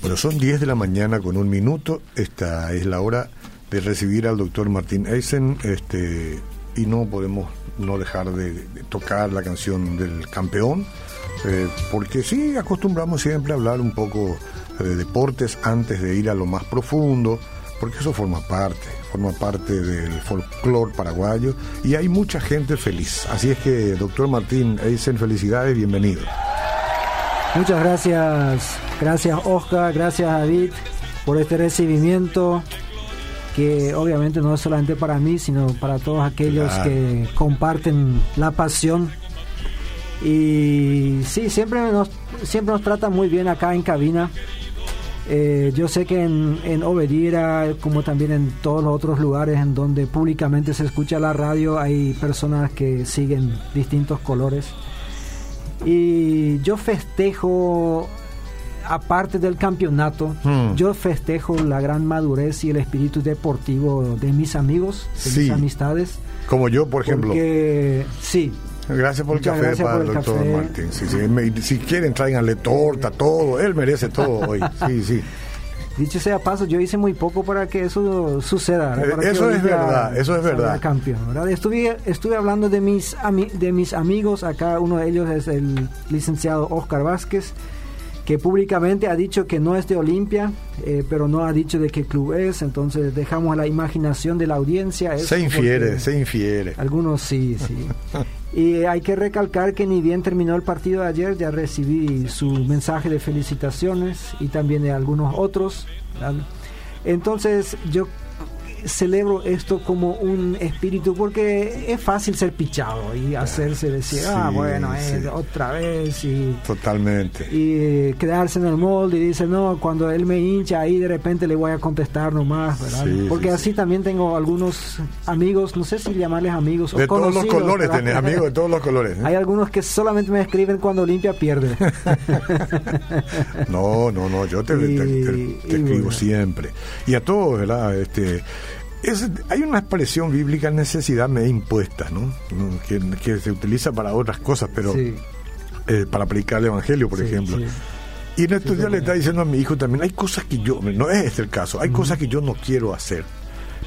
Bueno, son 10 de la mañana con un minuto. Esta es la hora de recibir al doctor Martín Eisen este, y no podemos no dejar de, tocar la canción del campeón, eh, porque sí acostumbramos siempre a hablar un poco de deportes antes de ir a lo más profundo, porque eso forma parte, forma parte del folclore paraguayo y hay mucha gente feliz. Así es que, doctor Martín Eisen, felicidades, bienvenido. Muchas gracias, gracias Oscar, gracias David por este recibimiento que obviamente no es solamente para mí, sino para todos aquellos que comparten la pasión. Y sí, siempre nos, siempre nos trata muy bien acá en cabina. Eh, yo sé que en, en Obedira, como también en todos los otros lugares en donde públicamente se escucha la radio, hay personas que siguen distintos colores. Y yo festejo aparte del campeonato, hmm. yo festejo la gran madurez y el espíritu deportivo de mis amigos, de mis amistades. Como yo, por ejemplo. sí. Gracias por el café para el doctor Martín. si quieren, tráiganle torta, todo. Él merece todo hoy. Sí, sí. Dicho sea paso, yo hice muy poco para que eso suceda. Eso es verdad, eso es verdad. Campeón, Estuve, estuve hablando de mis, de mis amigos, acá uno de ellos es el licenciado Oscar Vázquez, que públicamente ha dicho que no es de Olimpia, eh, pero no ha dicho de qué club es, entonces dejamos a la imaginación de la audiencia. Se infiere, se infiere. Algunos sí, sí. y hay que recalcar que ni bien terminó el partido de ayer, ya recibí su mensaje de felicitaciones y también de algunos otros. Entonces yo celebro esto como un espíritu porque es fácil ser pichado y hacerse decir, ah, bueno, otra vez y... Totalmente. Y quedarse en el molde y dice, no, cuando él me hincha ahí de repente le voy a contestar nomás, ¿verdad? porque así también tengo algunos amigos, no sé si llamarles amigos de todos los colores, tenés amigos de todos los colores. ¿eh? Hay algunos que solamente me escriben cuando Olimpia pierde. no, no, no, yo te, escribo siempre. Y a todos, ¿verdad? Este, hay una expresión bíblica, necesidad me impuesta, ¿no? Que, se utiliza para otras cosas, pero eh, para predicar el Evangelio, por ejemplo. Y en estos días le está diciendo a mi hijo también, hay cosas que yo, no es este el caso, hay cosas que yo no quiero hacer,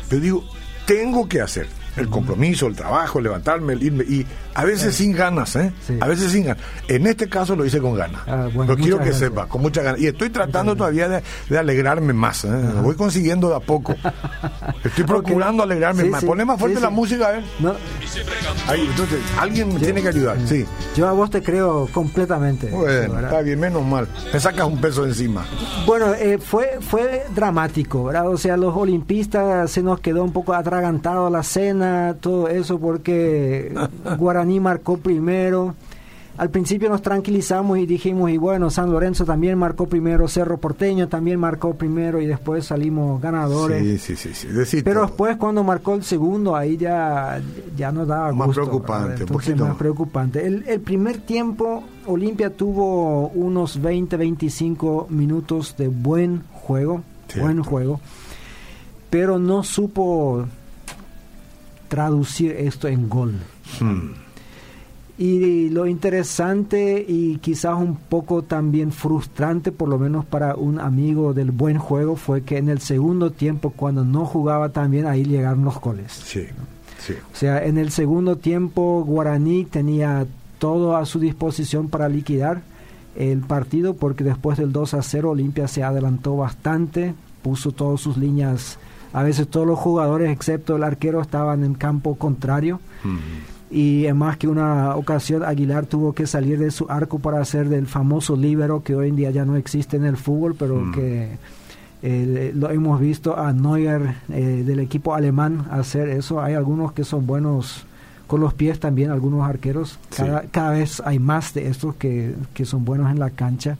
pero digo, tengo que hacer el compromiso, el trabajo, levantarme, el irme, y a veces sin ganas, ¿eh? A veces sin ganas. En este caso lo hice con ganas. Ah, lo quiero que sepa, con mucha ganas. Y estoy tratando todavía de, alegrarme más, ¿eh? Lo voy consiguiendo de a poco. Estoy procurando alegrarme más. Poné más fuerte la música, a ver. Ahí, entonces, alguien me tiene que ayudar, sí. Yo a vos te creo completamente. Bueno, está bien, menos mal. Me sacas un peso encima. Bueno, eh, fue, fue dramático, ¿verdad? O sea, los olimpistas se nos quedó un poco atragantado la cena todo eso, porque Guaraní marcó primero. Al principio nos tranquilizamos y dijimos, y bueno, San Lorenzo también marcó primero, Cerro Porteño también marcó primero y después salimos ganadores. Sí, sí, sí. Pero después cuando marcó el segundo, ahí ya, ya nos daba más Preocupante, Más preocupante. El, el primer tiempo, Olimpia tuvo unos 20, 25 minutos de buen juego, buen juego, pero no supo traducir esto en gol. Hmm. Y lo interesante y quizás un poco también frustrante, por lo menos para un amigo del buen juego, fue que en el segundo tiempo, cuando no jugaba tan bien, ahí llegaron los goles. Sí, sí. O sea, en el segundo tiempo Guaraní tenía todo a su disposición para liquidar el partido, porque después del 2 a 0 Olimpia se adelantó bastante, puso todas sus líneas a veces todos los jugadores, excepto el arquero, estaban en campo contrario. Y en más que una ocasión, Aguilar tuvo que salir de su arco para hacer del famoso líbero que hoy en día ya no existe en el fútbol, pero que eh, lo hemos visto a Neuer eh, del equipo alemán hacer eso. Hay algunos que son buenos con los pies también, algunos arqueros. Cada, cada vez hay más de estos que, que son buenos en la cancha.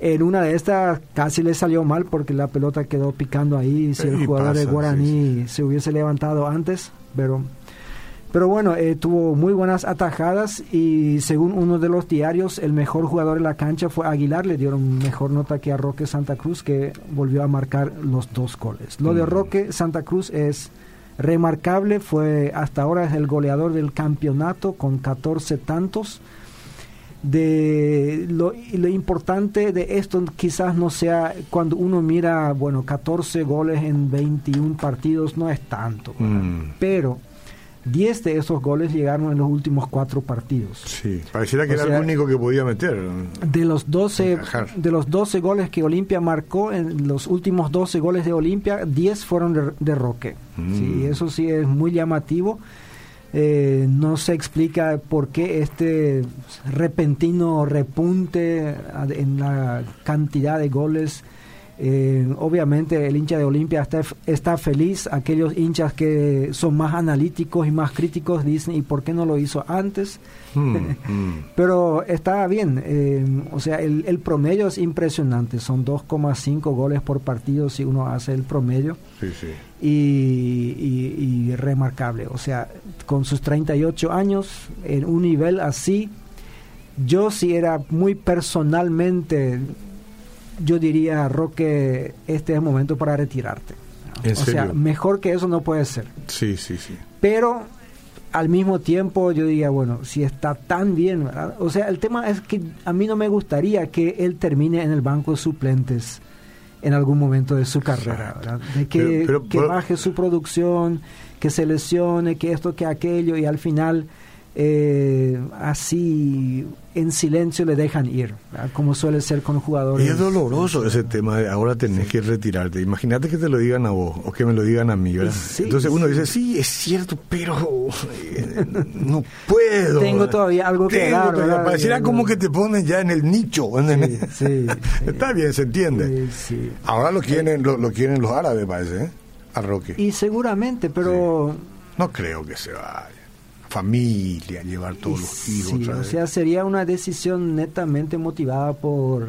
En una de estas casi le salió mal porque la pelota quedó picando ahí. Si el jugador de Guaraní se hubiese levantado antes, pero pero bueno, eh, tuvo muy buenas atajadas y según uno de los diarios, el mejor jugador en la cancha fue Aguilar. Le dieron mejor nota que a Roque Santa Cruz, que volvió a marcar los dos goles. Lo de mm. Roque Santa Cruz es remarcable, fue hasta ahora es el goleador del campeonato con 14 tantos de lo, lo, importante de esto quizás no sea cuando uno mira, bueno, 14 goles en 21 partidos no es tanto, mm. pero 10 de esos goles llegaron en los últimos cuatro partidos. Sí, pareciera que era el único que podía meter. De los 12 de los 12 goles que Olimpia marcó, en los últimos 12 goles de Olimpia, 10 fueron de, Roque. Sí, mm. eso sí es muy llamativo. Eh, no se explica por qué este repentino repunte en la cantidad de goles eh, obviamente el hincha de Olimpia está, está feliz, aquellos hinchas que son más analíticos y más críticos dicen, ¿y por qué no lo hizo antes? Hmm, hmm. Pero está bien, eh, o sea, el, promedio es impresionante, son 2,5 goles por partido si uno hace el promedio. Y, y, remarcable, o sea, con sus 38 años, en un nivel así, yo sí era muy personalmente yo diría, Roque, este es el momento para retirarte. o sea, mejor que eso no puede ser. Sí, sí, sí. Pero al mismo tiempo yo diría, bueno, si está tan bien, ¿verdad? O sea, el tema es que a mí no me gustaría que él termine en el banco de suplentes en algún momento de su carrera, ¿verdad? De que, que baje su producción, que se lesione, que esto, que aquello, y al final eh, así en silencio le dejan ir, como suele ser con jugadores. Y es doloroso ese tema de ahora tenés que retirarte. Imagínate que te lo digan a vos o que me lo digan a mí, Entonces uno dice, sí, es cierto, pero eh, no puedo. Tengo todavía algo que dar. Pareciera como que te ponen ya en el nicho. Está bien, se entiende. Ahora lo quieren, lo, quieren los árabes, parece, ¿eh? A Roque. Y seguramente, pero... No creo que se vaya familia, llevar todos los hijos. o sea, sería una decisión netamente motivada por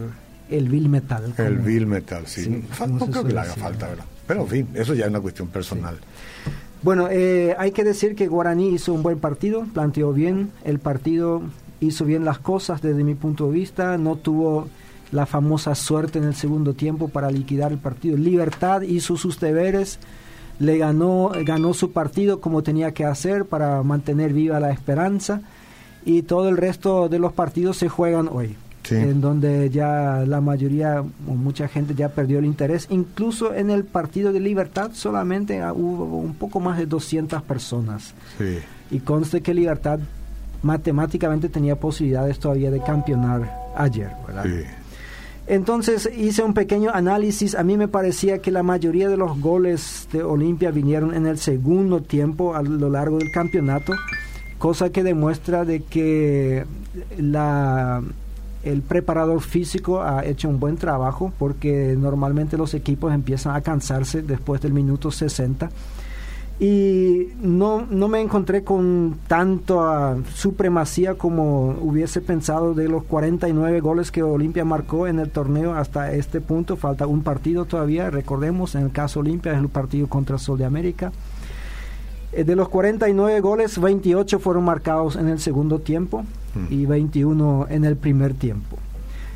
el Bill Metal. El Bill Metal, sí. no, creo que le haga falta, ¿verdad? Pero en fin, eso ya es una cuestión personal. Bueno, eh, hay que decir que Guaraní hizo un buen partido, planteó bien el partido, hizo bien las cosas desde mi punto de vista, no tuvo la famosa suerte en el segundo tiempo para liquidar el partido. Libertad hizo sus deberes, le ganó, ganó su partido como tenía que hacer para mantener viva la esperanza y todo el resto de los partidos se juegan hoy. en donde ya la mayoría o mucha gente ya perdió el interés. Incluso en el partido de Libertad solamente hubo un poco más de 200 personas. Y conste que Libertad matemáticamente tenía posibilidades todavía de campeonar ayer, ¿verdad? Entonces hice un pequeño análisis. A mí me parecía que la mayoría de los goles de Olimpia vinieron en el segundo tiempo a lo largo del campeonato, cosa que demuestra de que el preparador físico ha hecho un buen trabajo porque normalmente los equipos empiezan a cansarse después del minuto 60 y no, no me encontré con tanta supremacía como hubiese pensado de los 49 goles que Olimpia marcó en el torneo hasta este punto. Falta un partido todavía, recordemos, en el caso Olimpia es el partido contra Sol de América. Eh, de los 49 goles, 28 fueron marcados en el segundo tiempo mm. y 21 en el primer tiempo.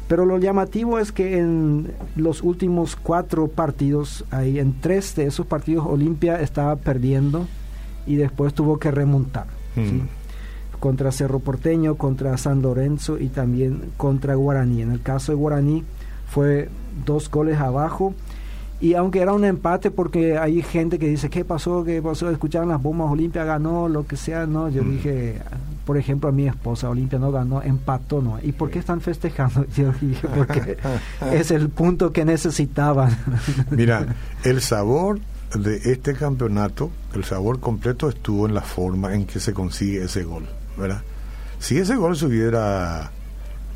Pero lo llamativo es que en los últimos cuatro partidos, ahí en tres de esos partidos, Olimpia estaba perdiendo y después tuvo que remontar. Hmm. Contra Cerro Porteño, contra San Lorenzo y también contra Guaraní. En el caso de Guaraní fue dos goles abajo y aunque era un empate, porque hay gente que dice, ¿qué pasó? ¿Qué pasó? Escucharon las bombas, Olimpia ganó, lo que sea, ¿no? Yo mm. dije, por ejemplo, a mi esposa, Olimpia no ganó, empató, ¿no? ¿Y por qué están festejando? Yo dije, porque es el punto que necesitaban. Mira, el sabor de este campeonato, el sabor completo estuvo en la forma en que se consigue ese gol, ¿verdad? Si ese gol se hubiera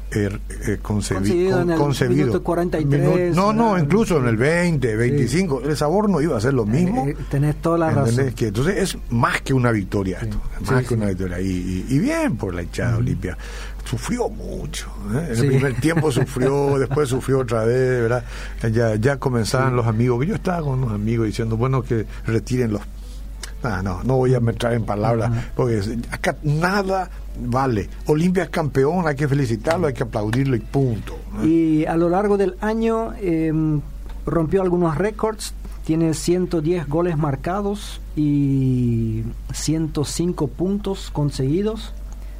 Er, eh, concebido, en el concebido. 43, no, no, incluso en el 20, 25, el sabor no iba a ser lo mismo. Eh, tenés toda la razón. Que, entonces es más que una victoria esto, más que una victoria. Y, bien por la hinchada Olimpia. Sufrió mucho, ¿eh? en el primer tiempo sufrió, después sufrió otra vez, ¿verdad? Ya, ya comenzaban los amigos, yo estaba con unos amigos diciendo, bueno, que retiren los Ah, no, no voy a meter en palabras, porque acá nada vale. Olimpia es campeón, hay que felicitarlo, hay que aplaudirlo y punto. Y a lo largo del año em, rompió algunos récords, tiene 110 goles marcados y 105 puntos conseguidos,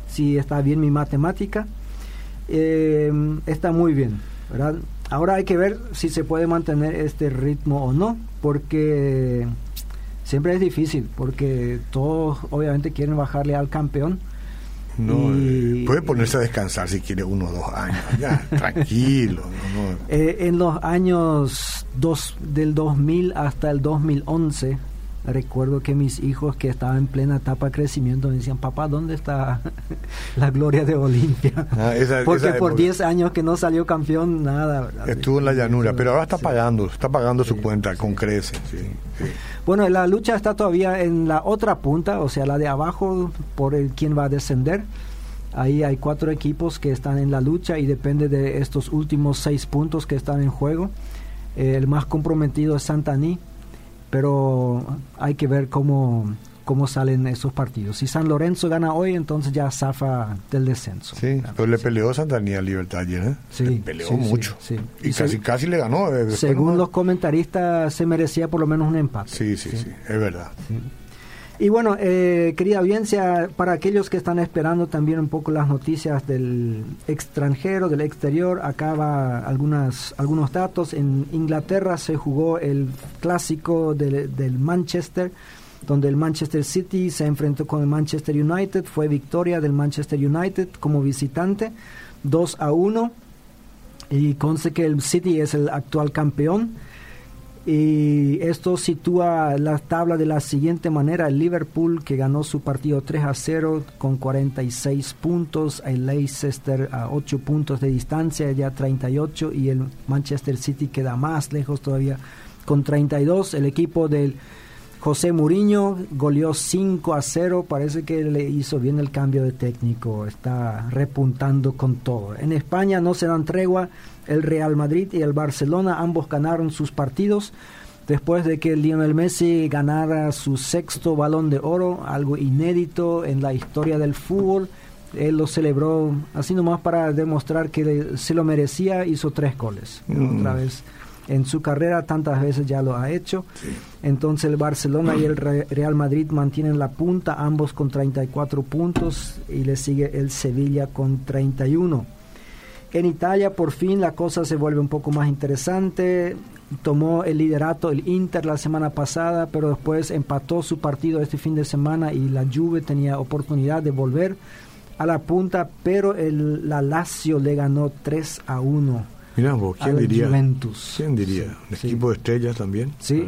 si está bien mi matemática. eh, está muy bien. Ahora hay que ver si se puede mantener este ritmo o no, porque siempre es difícil, porque todos obviamente quieren bajarle al campeón. No, eh, puede ponerse a descansar si quiere uno o dos años, ya, tranquilo. Eh, en los años dos, del 2000 hasta el 2011, recuerdo que mis hijos que estaban en plena etapa de crecimiento me decían, papá, ¿dónde está la gloria de Olimpia? Ah, Porque por 10 años que no salió campeón, nada. Estuvo en la llanura, pero ahora está pagando, está pagando su cuenta con creces. Bueno, la lucha está todavía en la otra punta, o sea, la de abajo, por el quien va a descender. Ahí hay cuatro equipos que están en la lucha y depende de estos últimos seis puntos que están en juego. el más comprometido es Santaní pero hay que ver cómo, cómo salen esos partidos. Si San Lorenzo gana hoy, entonces ya zafa del descenso. Sí, pero le peleó Santanía Libertad ayer, ¿eh? Sí, le peleó mucho. Sí, y, casi, casi le ganó. Eh, según los comentaristas, se merecía por lo menos un empate. Sí, sí, sí, es verdad. Y bueno, eh, querida audiencia, para aquellos que están esperando también un poco las noticias del extranjero, del exterior, acá va algunas, algunos datos. En Inglaterra se jugó el clásico del, del Manchester, donde el Manchester City se enfrentó con el Manchester United. Fue victoria del Manchester United como visitante, 2 a 1. Y conste que el City es el actual campeón y esto sitúa la tabla de la siguiente manera. El Liverpool que ganó su partido 3 a 0 con 46 puntos. El Leicester a 8 puntos de distancia, ya 38. Y el Manchester City queda más lejos todavía con 32. El equipo del José Mourinho goleó 5 a 0. Parece que le hizo bien el cambio de técnico. Está repuntando con todo. En España no se dan tregua. El Real Madrid y el Barcelona ambos ganaron sus partidos después de que Lionel Messi ganara su sexto balón de oro, algo inédito en la historia del fútbol. Él lo celebró así nomás para demostrar que se lo merecía, hizo tres goles. Mm. Otra vez en su carrera tantas veces ya lo ha hecho. Entonces el Barcelona y el Real Madrid mantienen la punta, ambos con 34 puntos y le sigue el Sevilla con 31. En Italia por fin la cosa se vuelve un poco más interesante. Tomó el liderato el Inter la semana pasada, pero después empató su partido este fin de semana y la Juve tenía oportunidad de volver a la punta, pero el, la Lazio le ganó 3 a 1 Mira vos, ¿quién diría? ¿Quién diría? ¿El equipo de estrellas también? Sí.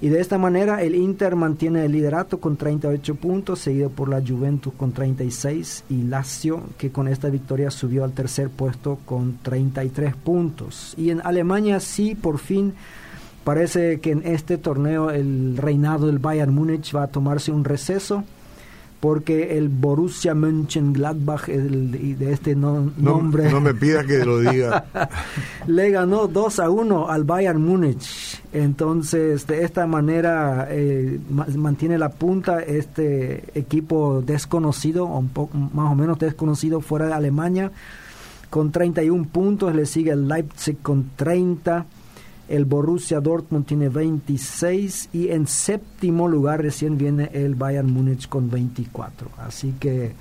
Y de esta manera el Inter mantiene el liderato con 38 puntos, seguido por la Juventus con 36 y Lazio, que con esta victoria subió al tercer puesto con 33 puntos. Y en Alemania sí, por fin, parece que en este torneo el reinado del Bayern Múnich va a tomarse un receso porque el Borussia Mönchengladbach el, de este nombre no, me pidas que lo diga. le ganó 2 a 1 al Bayern Múnich. Entonces de esta manera eh, mantiene la punta este equipo desconocido un poco más o menos desconocido fuera de Alemania con 31 puntos le sigue el Leipzig con 30 el Borussia Dortmund tiene 26 y en séptimo lugar recién viene el Bayern Múnich con 24. Así que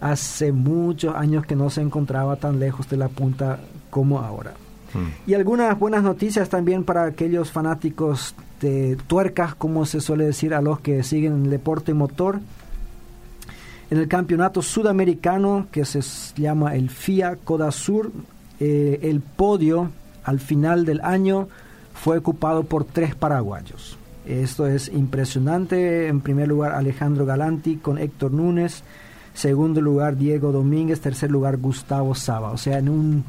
hace muchos años que no se encontraba tan lejos de la punta como ahora. Hmm. Y algunas buenas noticias también para aquellos fanáticos de tuercas, como se suele decir a los que siguen el deporte motor. En el campeonato sudamericano que se llama el FIA Codasur, eh, el podio al final del año fue ocupado por tres paraguayos. Esto es impresionante. En primer lugar, Alejandro Galanti con Héctor Núñez. Segundo lugar, Diego Domínguez. Tercer lugar, Gustavo Saba. O sea, en un,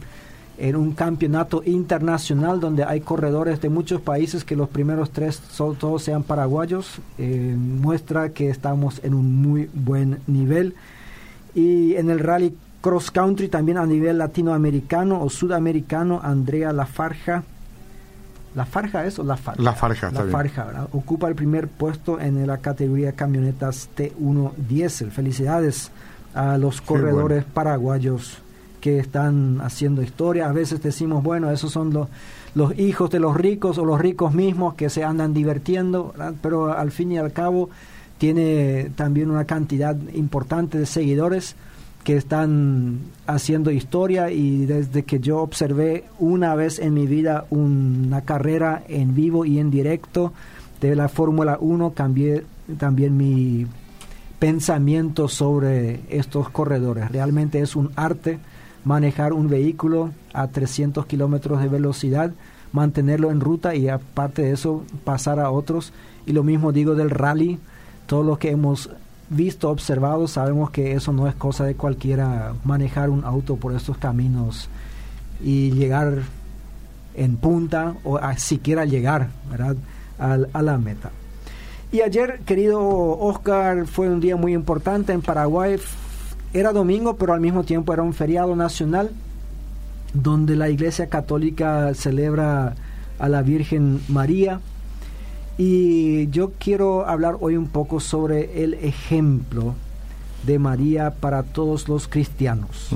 en un campeonato internacional donde hay corredores de muchos países que los primeros tres todos sean paraguayos, eh, muestra que estamos en un muy buen nivel. Y en el rally cross country también a nivel latinoamericano o sudamericano, Andrea Lafarja. ¿La Farja es o La Farja? La Farja, La Farja, Ocupa el primer puesto en la categoría camionetas T1 Diesel. Felicidades a los corredores paraguayos que están haciendo historia. A veces decimos, bueno, esos son los, los hijos de los ricos o los ricos mismos que se andan divirtiendo, pero al fin y al cabo tiene también una cantidad importante de seguidores que están haciendo historia y desde que yo observé una vez en mi vida una carrera en vivo y en directo de la Fórmula 1, cambié también mi pensamiento sobre estos corredores. Realmente es un arte manejar un vehículo a 300 kilómetros de velocidad, mantenerlo en ruta y aparte de eso pasar a otros. Y lo mismo digo del rally, todos los que hemos visto, observado, sabemos que eso no es cosa de cualquiera manejar un auto por estos caminos y llegar en punta o siquiera llegar ¿verdad? A, a la meta. Y ayer, querido Oscar, fue un día muy importante en Paraguay. Era domingo, pero al mismo tiempo era un feriado nacional donde la Iglesia Católica celebra a la Virgen María y yo quiero hablar hoy un poco sobre el ejemplo de María para todos los cristianos.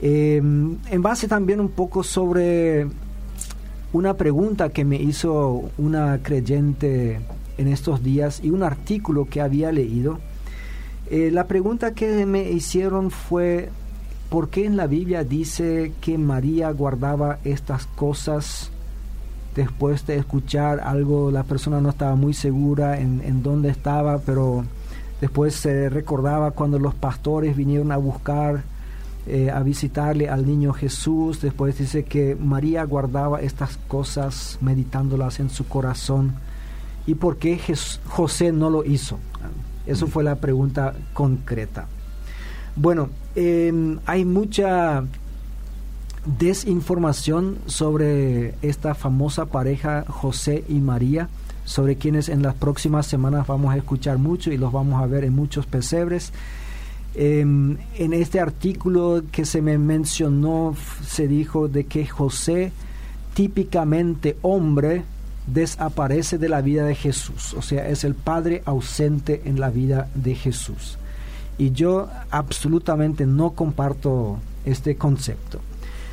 Em, en base también un poco sobre una pregunta que me hizo una creyente en estos días y un artículo que había leído. Eh, la pregunta que me hicieron fue, ¿por qué en la Biblia dice que María guardaba estas cosas después de escuchar algo, la persona no estaba muy segura en, en dónde estaba, pero después se recordaba cuando los pastores vinieron a buscar, eh, a visitarle al niño Jesús, después dice que María guardaba estas cosas meditándolas en su corazón. ¿Y por qué José no lo hizo? Eso fue la pregunta concreta. Bueno, em, hay mucha desinformación sobre esta famosa pareja José y María, sobre quienes en las próximas semanas vamos a escuchar mucho y los vamos a ver en muchos pesebres. Em, en este artículo que se me mencionó se dijo de que José, típicamente hombre, desaparece de la vida de Jesús, o sea, es el padre ausente en la vida de Jesús. Y yo absolutamente no comparto este concepto.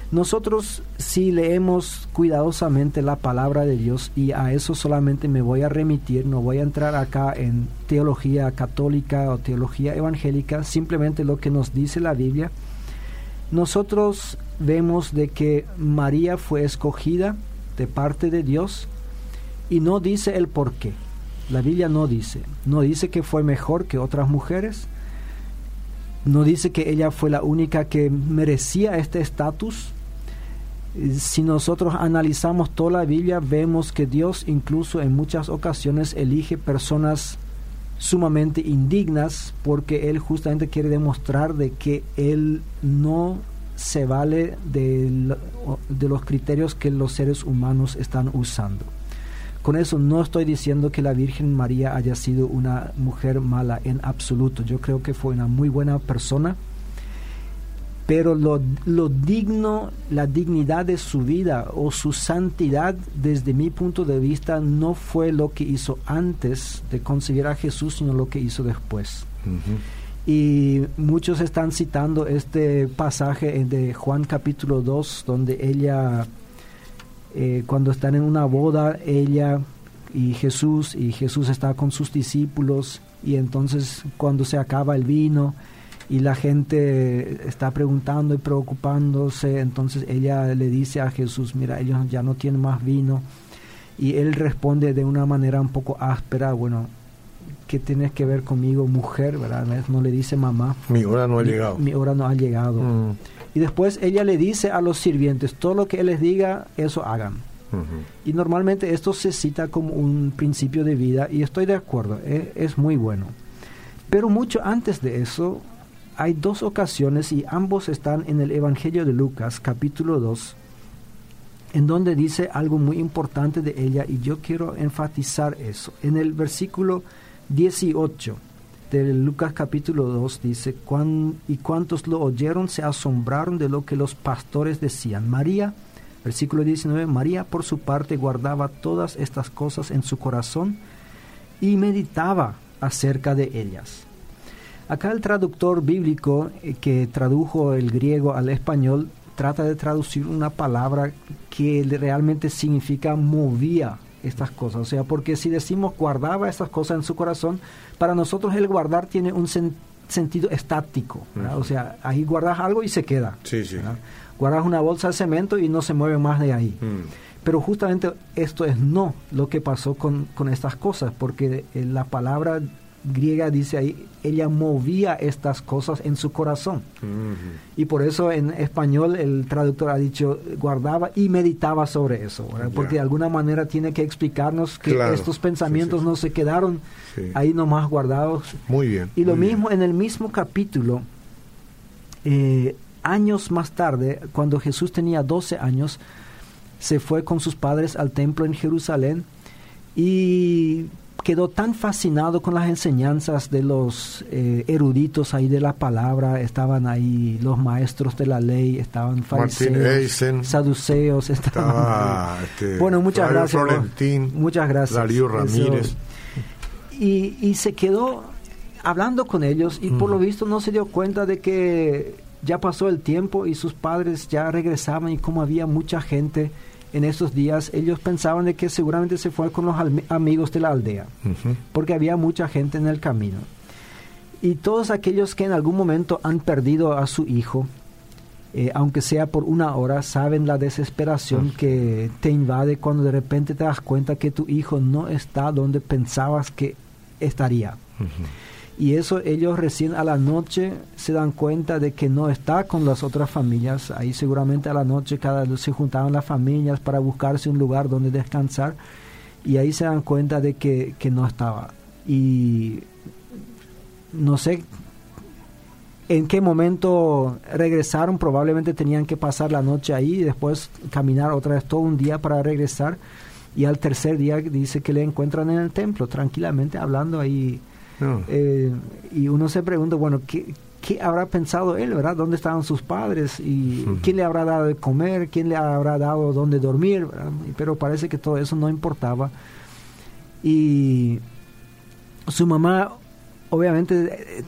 Nosotros si leemos cuidadosamente la palabra de Dios y a eso solamente me voy a remitir, no voy a entrar acá en teología católica o teología evangélica, simplemente lo que nos dice la Biblia, nosotros vemos de que María fue escogida de parte de Dios y no dice el por qué. La Biblia no dice, no dice que fue mejor que otras mujeres, no dice que ella fue la única que merecía este estatus, si nosotros analizamos toda la Biblia, vemos que Dios incluso en muchas ocasiones elige personas sumamente indignas porque Él justamente quiere demostrar de que Él no se vale de, de los criterios que los seres humanos están usando. Con eso no estoy diciendo que la Virgen María haya sido una mujer mala en absoluto. Yo creo que fue una muy buena persona pero lo, digno, la dignidad de su vida o su santidad, desde mi punto de vista, no fue lo que hizo antes de conseguir a Jesús, sino lo que hizo después. Y muchos están citando este pasaje de Juan capítulo 2, donde ella, eh, cuando están en una boda, ella y Jesús, y Jesús está con sus discípulos, y entonces cuando se acaba el vino, y la gente está preguntando y preocupándose, entonces ella le dice a Jesús, mira, ellos ya no tienen más vino, y él responde de una manera un poco áspera, bueno, ¿qué tienes que ver conmigo, mujer? ¿verdad? No le dice mamá. Mi hora no ha llegado. Mi hora no ha llegado. Mm. Y después ella le dice a los sirvientes, todo lo que él les diga, eso hagan. Y normalmente esto se cita como un principio de vida y estoy de acuerdo, e, es muy bueno. Pero mucho antes de eso, hay dos ocasiones y ambos están en el Evangelio de Lucas capítulo 2, en donde dice algo muy importante de ella y yo quiero enfatizar eso. En el versículo 18 de Lucas capítulo 2 dice, y cuantos lo oyeron se asombraron de lo que los pastores decían. María, versículo 19, María por su parte guardaba todas estas cosas en su corazón y meditaba acerca de ellas. Acá el traductor bíblico eh, que tradujo el griego al español trata de traducir una palabra que realmente significa movía estas cosas. O sea, porque si decimos guardaba estas cosas en su corazón, para nosotros el guardar tiene un, sentido estático, o sea, ahí guardas algo y se queda. Sí, sí. Guardas una bolsa de cemento y no se mueve más de ahí. Mm. Pero justamente esto es no lo que pasó con, con estas cosas, porque eh, la palabra griega dice ahí, ella movía estas cosas en su corazón. Y por eso en español el traductor ha dicho, guardaba y meditaba sobre eso, porque de alguna manera tiene que explicarnos que estos pensamientos no se quedaron ahí nomás guardados. Muy bien. Y lo mismo en el mismo capítulo, eh, años más tarde, cuando Jesús tenía 12 años, se fue con sus padres al templo en Jerusalén y quedó tan fascinado con las enseñanzas de los eh, eruditos ahí de la palabra, estaban ahí los maestros de la ley, estaban fariseos, saduceos, estaban este, bueno, muchas gracias. muchas gracias. Darío Ramírez. Y, y, se quedó hablando con ellos y por lo visto no se dio cuenta de que ya pasó el tiempo y sus padres ya regresaban y como había mucha gente en estos días, ellos pensaban de que seguramente se fue con los amigos de la aldea, porque había mucha gente en el camino. Y todos aquellos que en algún momento han perdido a su hijo, eh, aunque sea por una hora, saben la desesperación que te invade cuando de repente te das cuenta que tu hijo no está donde pensabas que estaría. Y eso ellos recién a la noche se dan cuenta de que no está con las otras familias. Ahí seguramente a la noche cada se juntaban las familias para buscarse un lugar donde descansar. Y ahí se dan cuenta de que, que no estaba. Y no sé en qué momento regresaron. Probablemente tenían que pasar la noche ahí y después caminar otra vez todo un día para regresar. Y al tercer día dice que le encuentran en el templo, tranquilamente hablando ahí eh, y uno se pregunta, bueno, ¿qué, ¿qué, habrá pensado él, verdad? ¿Dónde estaban sus padres? ¿Y quién le habrá dado de comer? ¿Quién le habrá dado dónde dormir? Pero parece que todo eso no importaba. Y su mamá, obviamente,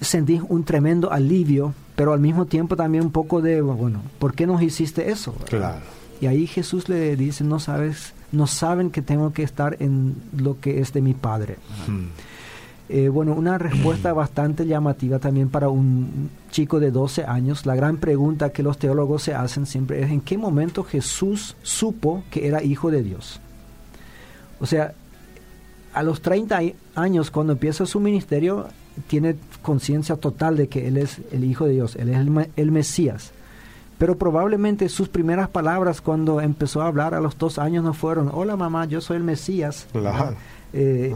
sentí un tremendo alivio, pero al mismo tiempo también un poco de, bueno, ¿por qué nos hiciste eso? Claro. Y ahí Jesús le dice, no sabes, no saben que tengo que estar en lo que es de mi Padre. Eh, bueno, una respuesta bastante llamativa también para un chico de 12 años. La gran pregunta que los teólogos se hacen siempre es en qué momento Jesús supo que era hijo de Dios. O sea, a los 30 años, cuando empieza su ministerio, tiene conciencia total de que Él es el Hijo de Dios, Él es el, Mesías. Pero probablemente sus primeras palabras cuando empezó a hablar a los dos años no fueron, hola mamá, yo soy el Mesías. Eh,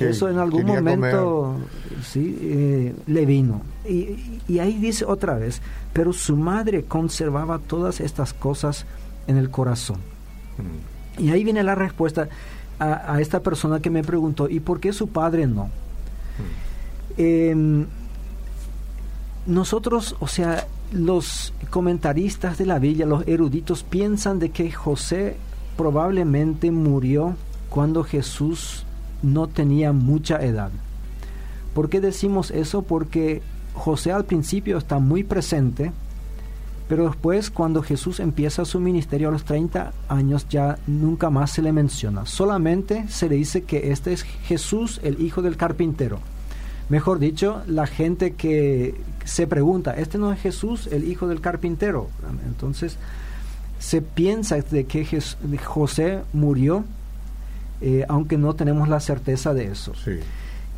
eso, en algún momento sí, eh, le vino. Y, ahí dice otra vez, pero su madre conservaba todas estas cosas en el corazón. Mm. Y ahí viene la respuesta a, esta persona que me preguntó, ¿y por qué su padre no? Mm. Em, nosotros, o sea, los comentaristas de la Biblia, los eruditos, piensan de que José probablemente murió cuando Jesús no tenía mucha edad. ¿Por qué decimos eso? Porque José al principio está muy presente, pero después cuando Jesús empieza su ministerio a los 30 años ya nunca más se le menciona. Solamente se le dice que este es Jesús, el hijo del carpintero. Mejor dicho, la gente que se pregunta, ¿este no es Jesús, el hijo del carpintero? Entonces, se piensa de que José murió eh, aunque no tenemos la certeza de eso.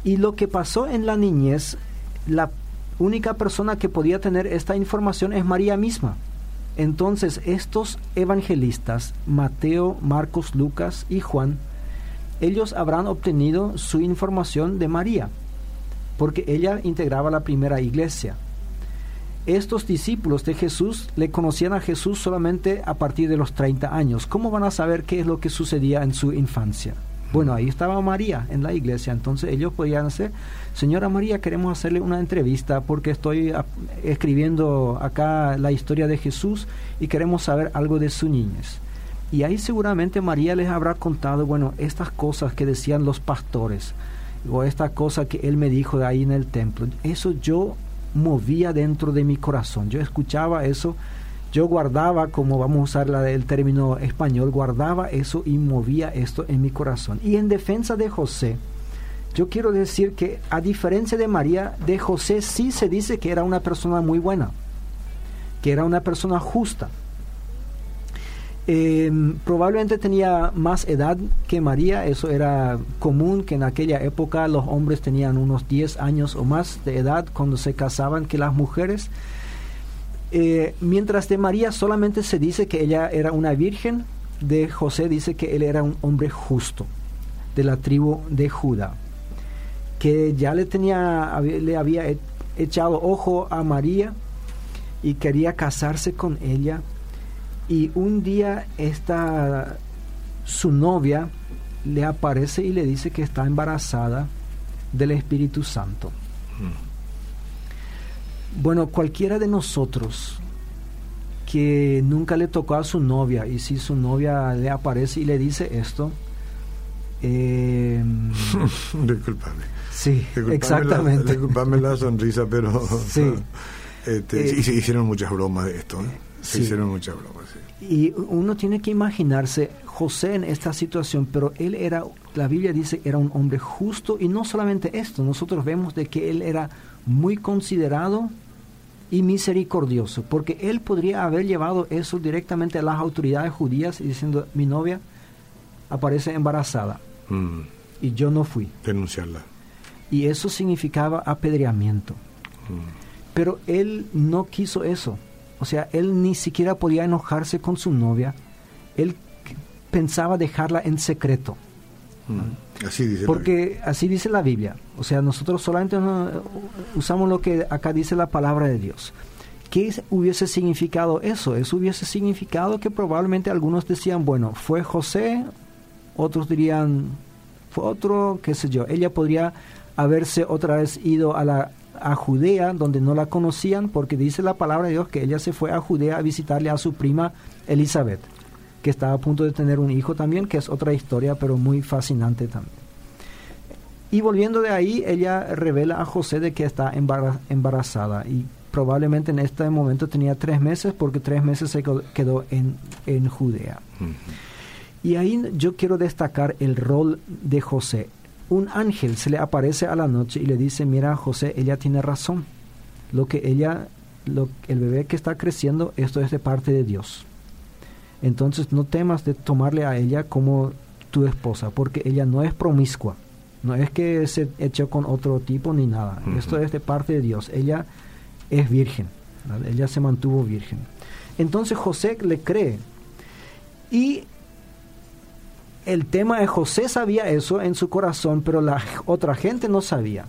Y lo que pasó en la niñez, la única persona que podía tener esta información es María misma. Entonces, estos evangelistas, Mateo, Marcos, Lucas y Juan, ellos habrán obtenido su información de María, porque ella integraba la primera iglesia estos discípulos de Jesús le conocían a Jesús solamente a partir de los 30 años. ¿Cómo van a saber qué es lo que sucedía en su infancia? Bueno, ahí estaba María en la iglesia, entonces ellos podían hacer, señora María, queremos hacerle una entrevista porque estoy escribiendo acá la historia de Jesús y queremos saber algo de su niñez. Y ahí seguramente María les habrá contado, bueno, estas cosas que decían los pastores, o esta cosa que él me dijo de ahí en el templo. Eso yo movía dentro de mi corazón. Yo escuchaba eso, yo guardaba, como vamos a usar el término español, guardaba eso y movía esto en mi corazón. Y en defensa de José, yo quiero decir que a diferencia de María, de José sí se dice que era una persona muy buena, que era una persona justa. Em, probablemente tenía más edad que María, eso era común que en aquella época los hombres tenían unos 10 años o más de edad cuando se casaban que las mujeres. Eh, mientras de María solamente se dice que ella era una virgen, de José dice que él era un hombre justo de la tribu de Judá, que ya le tenía, le había e, echado ojo a María y quería casarse con ella. Y un día esta su novia le aparece y le dice que está embarazada del Espíritu Santo. Mm. Bueno, cualquiera de nosotros que nunca le tocó a su novia y si su novia le aparece y le dice esto, eh, disculpame. Sí, exactamente. disculpame la sonrisa, pero sí. Este, y se hicieron muchas bromas de esto. ¿eh? Se hicieron muchas bromas. Y uno tiene que imaginarse José en esta situación, pero él era, la Biblia dice, era un hombre justo y no solamente esto, nosotros vemos de que él era muy considerado y misericordioso, porque él podría haber llevado eso directamente a las autoridades judías y diciendo, mi novia aparece embarazada mm. y yo no fui. Denunciarla. Y eso significaba apedreamiento. Mm. Pero él no quiso eso. O sea, él ni siquiera podía enojarse con su novia. Él pensaba dejarla en secreto. Mm. Así dice Porque así dice la Biblia. O sea, nosotros solamente usamos lo que acá dice la palabra de Dios. ¿Qué hubiese significado eso? Eso hubiese significado que probablemente algunos decían, bueno, fue José, otros dirían, fue otro, qué sé yo. Ella podría haberse otra vez ido a la a Judea, donde no la conocían, porque dice la palabra de Dios que ella se fue a Judea a visitarle a su prima Elizabeth que estaba a punto de tener un hijo también, que es otra historia, pero muy fascinante también. Y volviendo de ahí, ella revela a José de que está embarazada y probablemente en este momento tenía tres meses porque tres meses se quedó en, en Judea. Y ahí yo quiero destacar el rol de José. Un ángel se le aparece a la noche y le dice, mira José, ella tiene razón. Lo que ella, lo, el bebé que está creciendo, esto es de parte de Dios. Entonces no temas de tomarle a ella como tu esposa, porque ella no es promiscua. No es que se echó con otro tipo ni nada. Esto es de parte de Dios. Ella es virgen. Ella se mantuvo virgen. Entonces José le cree. Y el tema es José sabía eso en su corazón, pero la otra gente no sabía.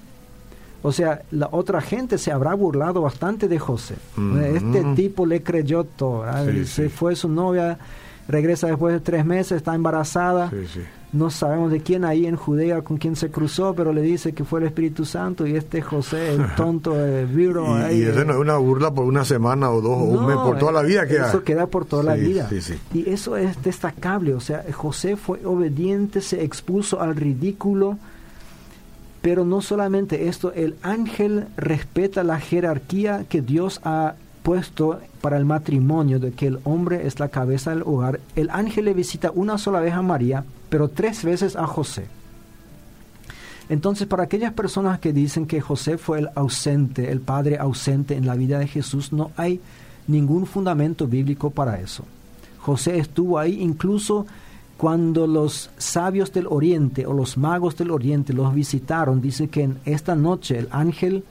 O sea, la otra gente se habrá burlado bastante de José. Este tipo le creyó todo. se fue su novia, regresa después de tres meses, está embarazada. No sabemos de quién ahí en Judea, con quién se cruzó, pero le dice que fue el Espíritu Santo y este José, el tonto, el viro. y, ahí, eso no es una burla por una semana o dos o un mes, por toda la vida. Queda. Eso queda por toda la vida. Y eso es destacable. O sea, José fue obediente, se expuso al ridículo pero no solamente esto, el ángel respeta la jerarquía que Dios ha puesto para el matrimonio, de que el hombre es la cabeza del hogar. El ángel le visita una sola vez a María, pero tres veces a José. Entonces, para aquellas personas que dicen que José fue el ausente, el padre ausente en la vida de Jesús, no hay ningún fundamento bíblico para eso. José estuvo ahí incluso cuando los sabios del oriente o los magos del oriente los visitaron, dice que en esta noche el ángel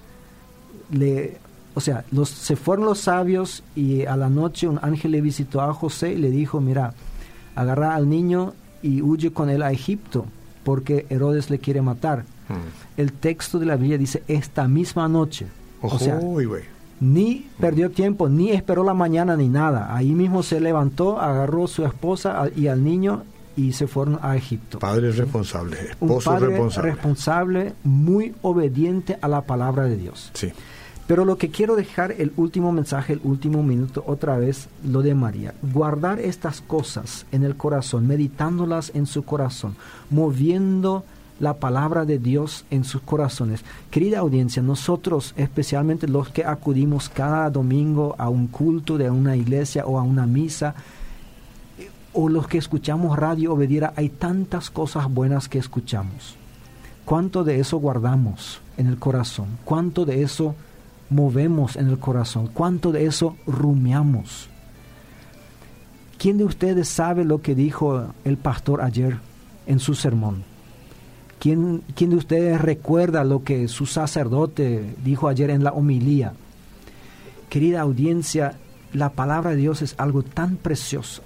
le, o sea, los, se fueron los sabios y a la noche un ángel le visitó a José y le dijo, mira, agarra al niño y huye con él a Egipto, porque Herodes le quiere matar. Hmm. El texto de la Biblia dice, esta misma noche. o sea, ni perdió tiempo, ni esperó la mañana, ni nada. Ahí mismo se levantó, agarró a su esposa y al niño y se fueron a Egipto. Padre responsable, esposo Un padre responsable. responsable, muy obediente a la palabra de Dios. Sí. Pero lo que quiero dejar el último mensaje, el último minuto, otra vez lo de María. Guardar estas cosas en el corazón, meditándolas en su corazón, moviendo la palabra de Dios en sus corazones. Querida audiencia, nosotros, especialmente los que acudimos cada domingo a un culto de una iglesia o a una misa, o los que escuchamos radio obediera, hay tantas cosas buenas que escuchamos. ¿Cuánto de eso guardamos en el corazón? ¿Cuánto de eso movemos en el corazón? ¿Cuánto de eso rumiamos? ¿Quién de ustedes sabe lo que dijo el pastor ayer en su sermón? ¿Quién, ¿Quién, de ustedes recuerda lo que su sacerdote dijo ayer en la homilía? Querida audiencia, la palabra de Dios es algo tan precioso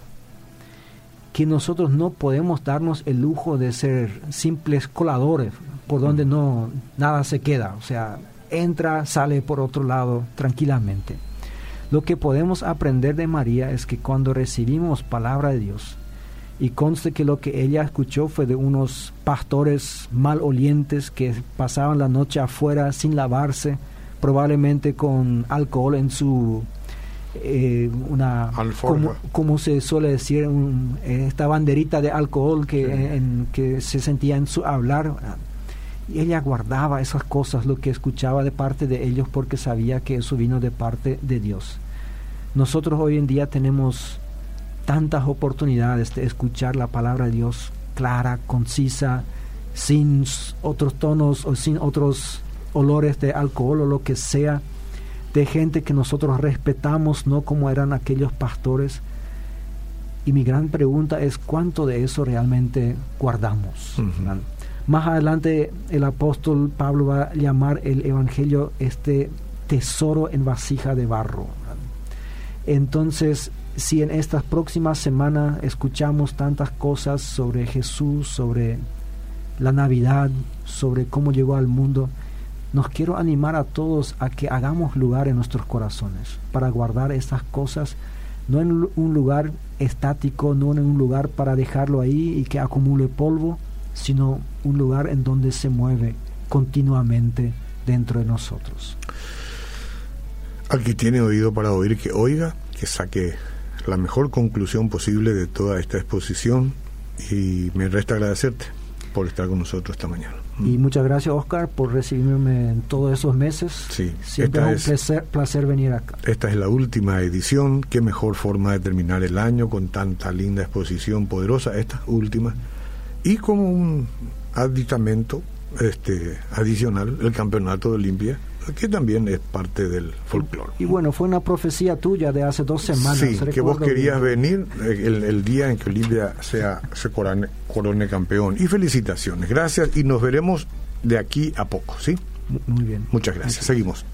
que nosotros no podemos darnos el lujo de ser simples coladores por donde no nada se queda, o sea, entra, sale por otro lado tranquilamente. Lo que podemos aprender de María es que cuando recibimos palabra de Dios, y conste que lo que ella escuchó fue de unos pastores malolientes que pasaban la noche afuera sin lavarse, probablemente con alcohol en su eh, una como, se suele decir esta banderita de alcohol que, en, que se sentía en su hablar y ella guardaba esas cosas lo que escuchaba de parte de ellos porque sabía que eso vino de parte de Dios nosotros hoy en día tenemos tantas oportunidades de escuchar la palabra de Dios clara concisa sin otros tonos o sin otros olores de alcohol o lo que sea de gente que nosotros respetamos, no como eran aquellos pastores. Y mi gran pregunta es cuánto de eso realmente guardamos. Más adelante el apóstol Pablo va a llamar el Evangelio este tesoro en vasija de barro. Entonces, si en estas próximas semanas escuchamos tantas cosas sobre Jesús, sobre la Navidad, sobre cómo llegó al mundo, nos quiero animar a todos a que hagamos lugar en nuestros corazones para guardar estas cosas, no en un lugar estático, no en un lugar para dejarlo ahí y que acumule polvo, sino un lugar en donde se mueve continuamente dentro de nosotros. Al que tiene oído para oír, que oiga, que saque la mejor conclusión posible de toda esta exposición y me resta agradecerte por estar con nosotros esta mañana. Y muchas gracias, Oscar, por recibirme en todos esos meses. Sí, Siempre es un placer, venir acá. Esta es la última edición. Qué mejor forma de terminar el año con tanta linda exposición poderosa, esta última. Y como un aditamento este, adicional, el Campeonato de Olimpia que también es parte del folclore. Y, bueno, fue una profecía tuya de hace dos semanas. Sí, que vos querías venir eh, el, día en que Olimpia sea, se corone, corone campeón. Y felicitaciones, gracias y nos veremos de aquí a poco, ¿sí? Muy bien. Muchas gracias, seguimos.